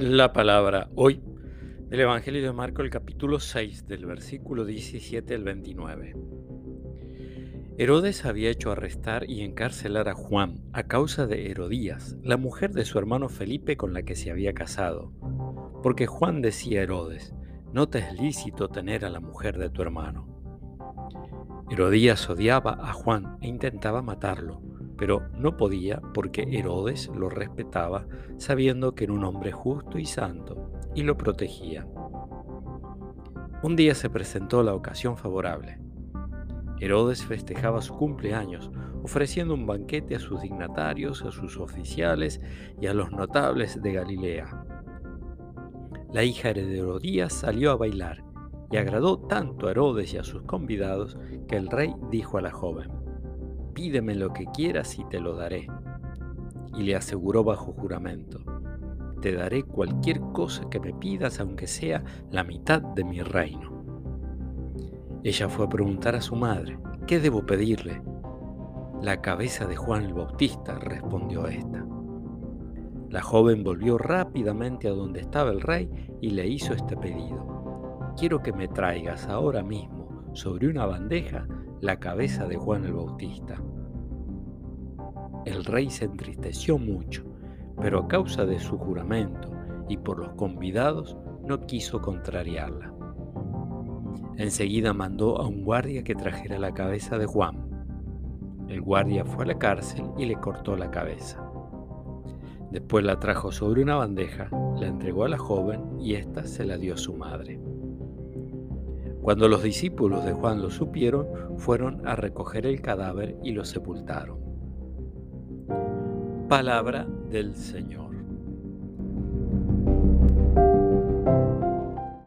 La palabra hoy del Evangelio de Marco, el capítulo 6, del versículo 17 al 29. Herodes había hecho arrestar y encarcelar a Juan a causa de Herodías, la mujer de su hermano Felipe con la que se había casado, porque Juan decía a Herodes, no te es lícito tener a la mujer de tu hermano. Herodías odiaba a Juan e intentaba matarlo, pero no podía porque Herodes lo respetaba sabiendo que era un hombre justo y santo y lo protegía. Un día se presentó la ocasión favorable. Herodes festejaba su cumpleaños, ofreciendo un banquete a sus dignatarios, a sus oficiales y a los notables de Galilea. La hija de Herodías salió a bailar y agradó tanto a Herodes y a sus convidados que el rey dijo a la joven, pídeme lo que quieras y te lo daré. Y le aseguró bajo juramento, te daré cualquier cosa que me pidas aunque sea la mitad de mi reino. Ella fue a preguntar a su madre, ¿qué debo pedirle? La cabeza de Juan el Bautista, respondió esta. La joven volvió rápidamente a donde estaba el rey y le hizo este pedido. Quiero que me traigas ahora mismo sobre una bandeja la cabeza de Juan el Bautista. El rey se entristeció mucho, pero a causa de su juramento y por los convidados no quiso contrariarla. Enseguida mandó a un guardia que trajera la cabeza de Juan. El guardia fue a la cárcel y le cortó la cabeza. Después la trajo sobre una bandeja, la entregó a la joven y ésta se la dio a su madre. Cuando los discípulos de Juan lo supieron, fueron a recoger el cadáver y lo sepultaron. Palabra del Señor.